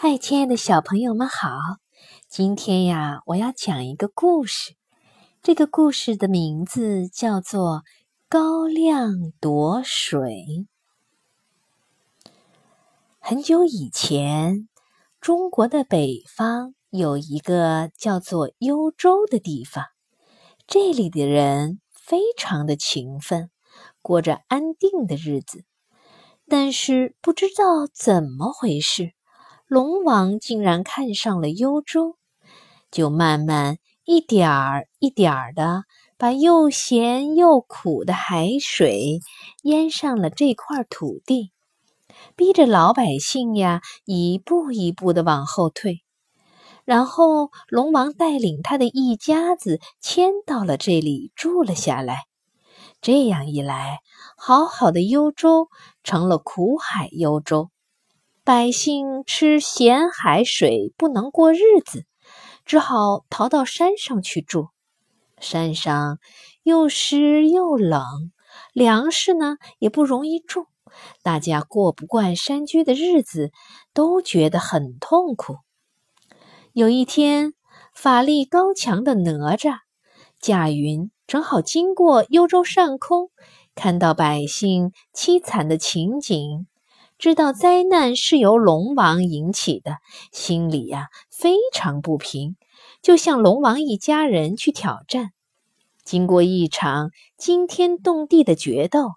嗨，亲爱的小朋友们好！今天呀，我要讲一个故事。这个故事的名字叫做《高粱夺水》。很久以前，中国的北方有一个叫做幽州的地方，这里的人非常的勤奋，过着安定的日子。但是不知道怎么回事。龙王竟然看上了幽州，就慢慢一点儿一点儿的把又咸又苦的海水淹上了这块土地，逼着老百姓呀一步一步的往后退。然后龙王带领他的一家子迁到了这里住了下来。这样一来，好好的幽州成了苦海幽州。百姓吃咸海水不能过日子，只好逃到山上去住。山上又湿又冷，粮食呢也不容易种，大家过不惯山居的日子，都觉得很痛苦。有一天，法力高强的哪吒驾云，正好经过幽州上空，看到百姓凄惨的情景。知道灾难是由龙王引起的，心里呀非常不平，就向龙王一家人去挑战。经过一场惊天动地的决斗，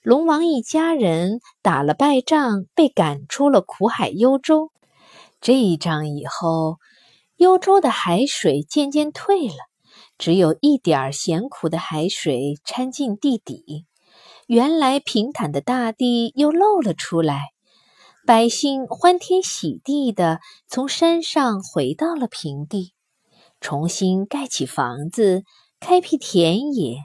龙王一家人打了败仗，被赶出了苦海幽州。这一仗以后，幽州的海水渐渐退了，只有一点咸苦的海水掺进地底。原来平坦的大地又露了出来，百姓欢天喜地的从山上回到了平地，重新盖起房子，开辟田野。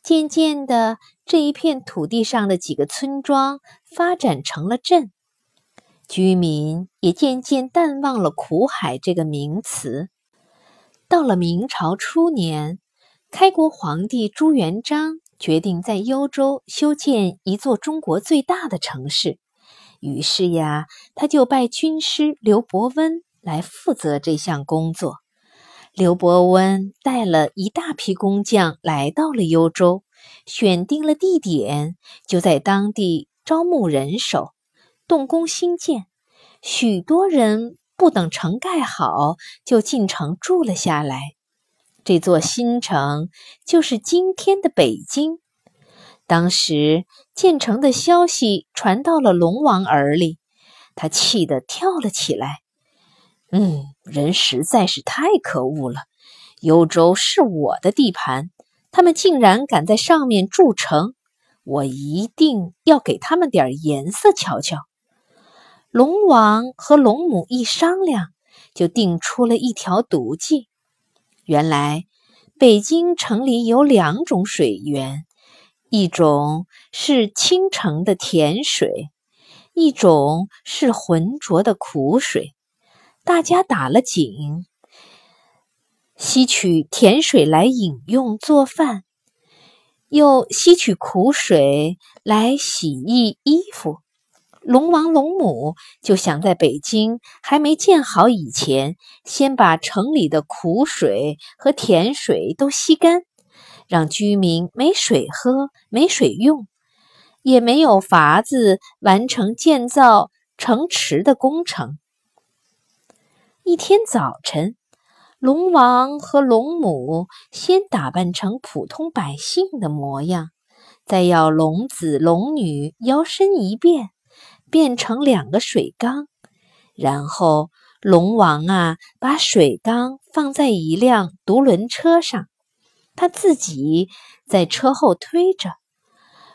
渐渐的，这一片土地上的几个村庄发展成了镇，居民也渐渐淡忘了苦海这个名词。到了明朝初年，开国皇帝朱元璋。决定在幽州修建一座中国最大的城市，于是呀，他就拜军师刘伯温来负责这项工作。刘伯温带了一大批工匠来到了幽州，选定了地点，就在当地招募人手，动工兴建。许多人不等城盖好，就进城住了下来。这座新城就是今天的北京。当时建成的消息传到了龙王耳里，他气得跳了起来。嗯，人实在是太可恶了！幽州是我的地盘，他们竟然敢在上面筑城，我一定要给他们点颜色瞧瞧。龙王和龙母一商量，就定出了一条毒计。原来，北京城里有两种水源，一种是清澄的甜水，一种是浑浊的苦水。大家打了井，吸取甜水来饮用做饭，又吸取苦水来洗衣衣服。龙王龙母就想在北京还没建好以前，先把城里的苦水和甜水都吸干，让居民没水喝、没水用，也没有法子完成建造城池的工程。一天早晨，龙王和龙母先打扮成普通百姓的模样，再要龙子龙女摇身一变。变成两个水缸，然后龙王啊，把水缸放在一辆独轮车上，他自己在车后推着，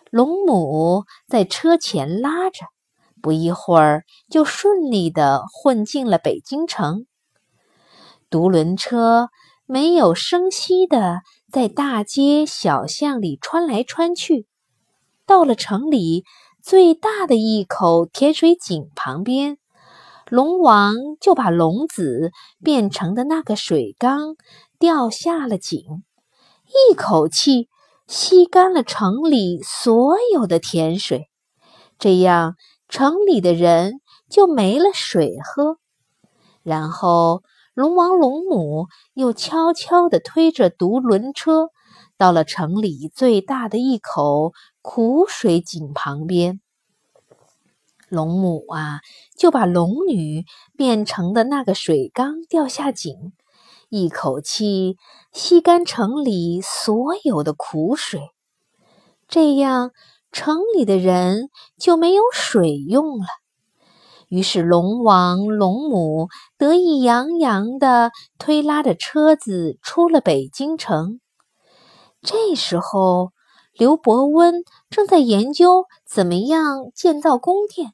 龙母在车前拉着，不一会儿就顺利的混进了北京城。独轮车没有声息的在大街小巷里穿来穿去，到了城里。最大的一口甜水井旁边，龙王就把龙子变成的那个水缸掉下了井，一口气吸干了城里所有的甜水，这样城里的人就没了水喝。然后，龙王龙母又悄悄地推着独轮车，到了城里最大的一口苦水井旁边。龙母啊，就把龙女变成的那个水缸掉下井，一口气吸干城里所有的苦水，这样城里的人就没有水用了。于是，龙王、龙母得意洋洋地推拉着车子出了北京城。这时候，刘伯温正在研究怎么样建造宫殿。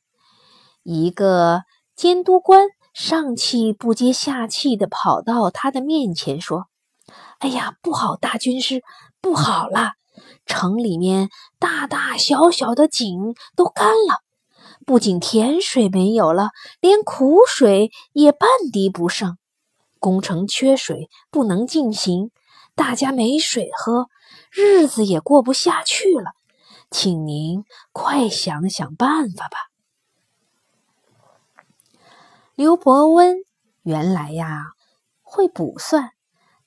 一个监督官上气不接下气地跑到他的面前说：“哎呀，不好，大军师，不好了！城里面大大小小的井都干了。”不仅甜水没有了，连苦水也半滴不剩。工程缺水，不能进行，大家没水喝，日子也过不下去了。请您快想想办法吧。刘伯温原来呀会卜算，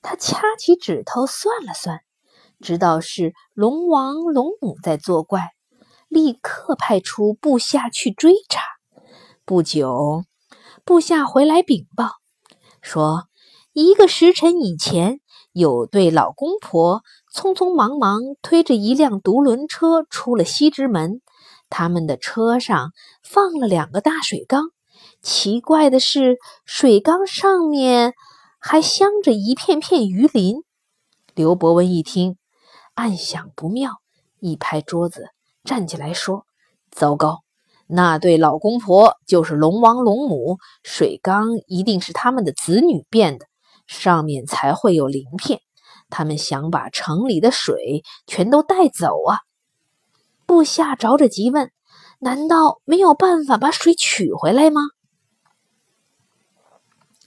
他掐起指头算了算，知道是龙王龙母在作怪。立刻派出部下去追查。不久，部下回来禀报说，一个时辰以前，有对老公婆匆匆忙忙推着一辆独轮车出了西直门。他们的车上放了两个大水缸，奇怪的是，水缸上面还镶着一片片鱼鳞。刘伯温一听，暗想不妙，一拍桌子。站起来说：“糟糕，那对老公婆就是龙王龙母，水缸一定是他们的子女变的，上面才会有鳞片。他们想把城里的水全都带走啊！”部下着着急问：“难道没有办法把水取回来吗？”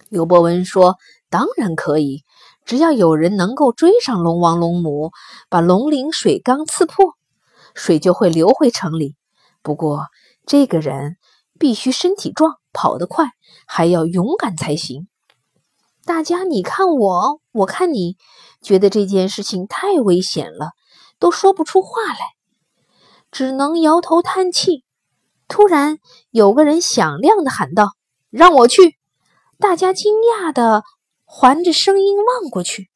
刘伯温说：“当然可以，只要有人能够追上龙王龙母，把龙鳞水缸刺破。”水就会流回城里，不过这个人必须身体壮，跑得快，还要勇敢才行。大家你看我，我看你，觉得这件事情太危险了，都说不出话来，只能摇头叹气。突然，有个人响亮地喊道：“让我去！”大家惊讶地环着声音望过去，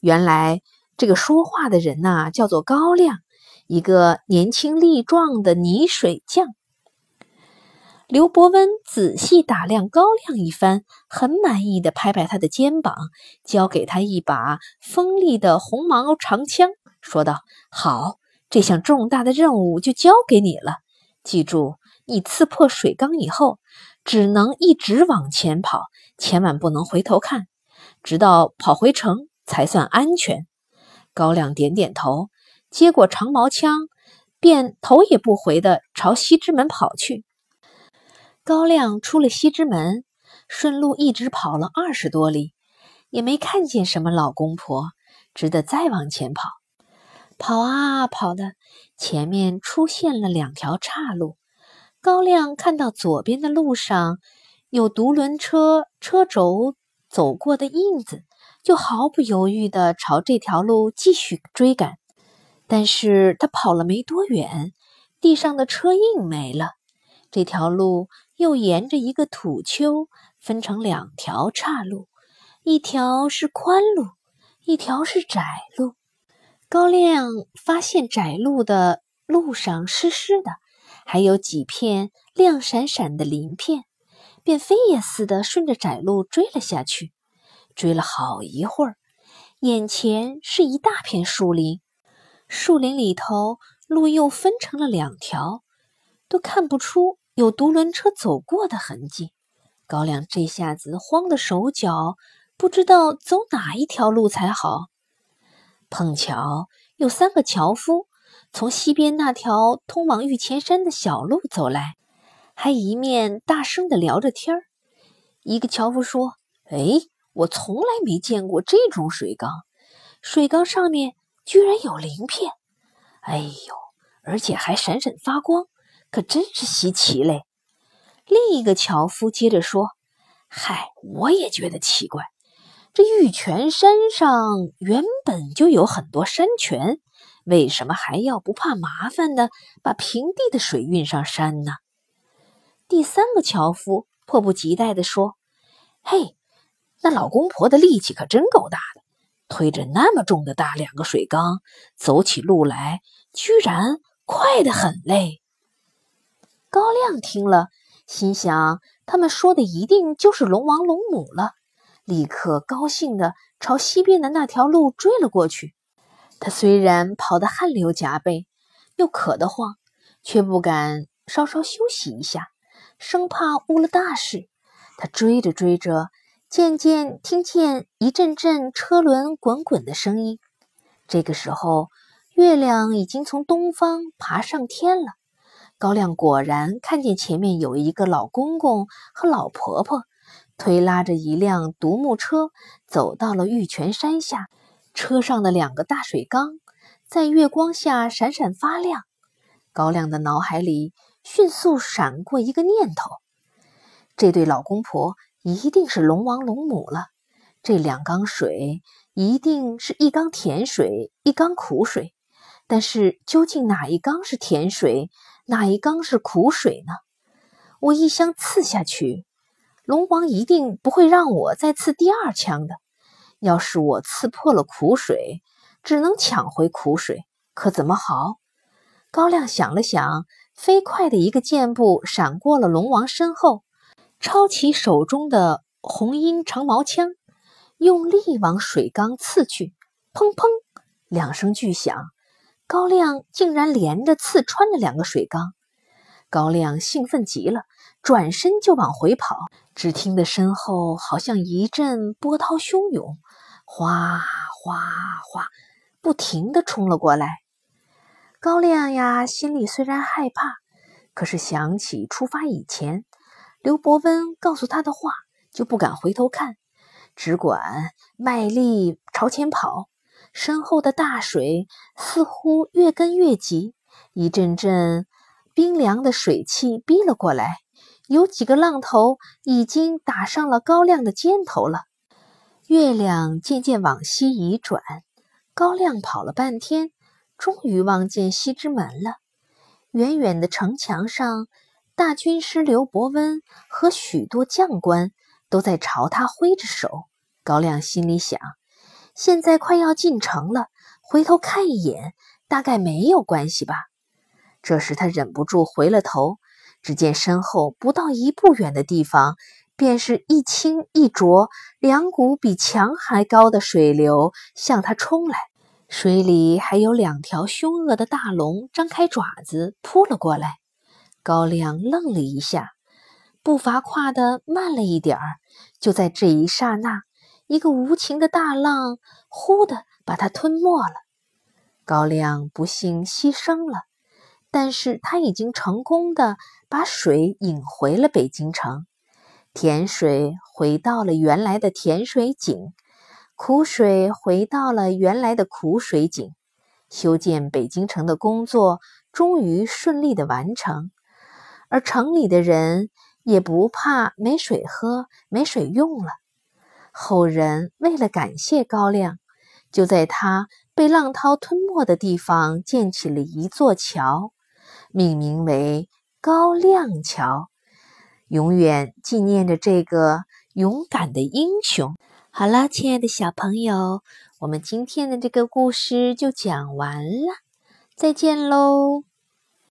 原来这个说话的人呐，叫做高亮。一个年轻力壮的泥水匠，刘伯温仔细打量高亮一番，很满意的拍拍他的肩膀，交给他一把锋利的红毛长枪，说道：“好，这项重大的任务就交给你了。记住，你刺破水缸以后，只能一直往前跑，千万不能回头看，直到跑回城才算安全。”高亮点点头。接过长矛枪，便头也不回地朝西直门跑去。高亮出了西直门，顺路一直跑了二十多里，也没看见什么老公婆，只得再往前跑。跑啊跑的，前面出现了两条岔路。高亮看到左边的路上有独轮车车轴走过的印子，就毫不犹豫地朝这条路继续追赶。但是他跑了没多远，地上的车印没了。这条路又沿着一个土丘分成两条岔路，一条是宽路，一条是窄路。高亮发现窄路的路上湿湿的，还有几片亮闪闪的鳞片，便飞也似的顺着窄路追了下去。追了好一会儿，眼前是一大片树林。树林里头，路又分成了两条，都看不出有独轮车走过的痕迹。高亮这下子慌得手脚，不知道走哪一条路才好。碰巧有三个樵夫从西边那条通往玉泉山的小路走来，还一面大声地聊着天儿。一个樵夫说：“哎，我从来没见过这种水缸，水缸上面……”居然有鳞片，哎呦，而且还闪闪发光，可真是稀奇嘞！另一个樵夫接着说：“嗨，我也觉得奇怪。这玉泉山上原本就有很多山泉，为什么还要不怕麻烦的把平地的水运上山呢？第三个樵夫迫不及待地说：“嘿，那老公婆的力气可真够大的，推着那么重的大两个水缸，走起路来居然快得很嘞。”高亮听了，心想。他们说的一定就是龙王龙母了，立刻高兴地朝西边的那条路追了过去。他虽然跑得汗流浃背，又渴得慌，却不敢稍稍休息一下，生怕误了大事。他追着追着，渐渐听见一阵阵车轮滚滚的声音。这个时候，月亮已经从东方爬上天了。高亮果然看见前面有一个老公公和老婆婆，推拉着一辆独木车，走到了玉泉山下。车上的两个大水缸在月光下闪闪发亮。高亮的脑海里迅速闪过一个念头：这对老公婆一定是龙王龙母了。这两缸水一定是一缸甜水，一缸苦水。但是究竟哪一缸是甜水？哪一缸是苦水呢？我一枪刺下去，龙王一定不会让我再刺第二枪的。要是我刺破了苦水，只能抢回苦水，可怎么好？高亮想了想，飞快的一个箭步闪过了龙王身后，抄起手中的红缨长矛枪，用力往水缸刺去。砰砰，两声巨响。高亮竟然连着刺穿了两个水缸，高亮兴奋极了，转身就往回跑。只听得身后好像一阵波涛汹涌，哗哗哗，不停地冲了过来。高亮呀，心里虽然害怕，可是想起出发以前刘伯温告诉他的话，就不敢回头看，只管卖力朝前跑。身后的大水似乎越跟越急，一阵阵冰凉的水汽逼了过来，有几个浪头已经打上了高亮的肩头了。月亮渐渐往西移转，高亮跑了半天，终于望见西直门了。远远的城墙上，大军师刘伯温和许多将官都在朝他挥着手。高亮心里想。现在快要进城了，回头看一眼，大概没有关系吧。这时他忍不住回了头，只见身后不到一步远的地方，便是一清一浊、两股比墙还高的水流向他冲来，水里还有两条凶恶的大龙张开爪子扑了过来。高亮愣了一下，步伐跨得慢了一点儿，就在这一刹那。一个无情的大浪，忽的把他吞没了。高亮不幸牺牲了，但是他已经成功的把水引回了北京城。甜水回到了原来的甜水井，苦水回到了原来的苦水井。修建北京城的工作终于顺利的完成，而城里的人也不怕没水喝、没水用了。后人为了感谢高亮，就在他被浪涛吞没的地方建起了一座桥，命名为高亮桥，永远纪念着这个勇敢的英雄。好了，亲爱的小朋友，我们今天的这个故事就讲完了，再见喽。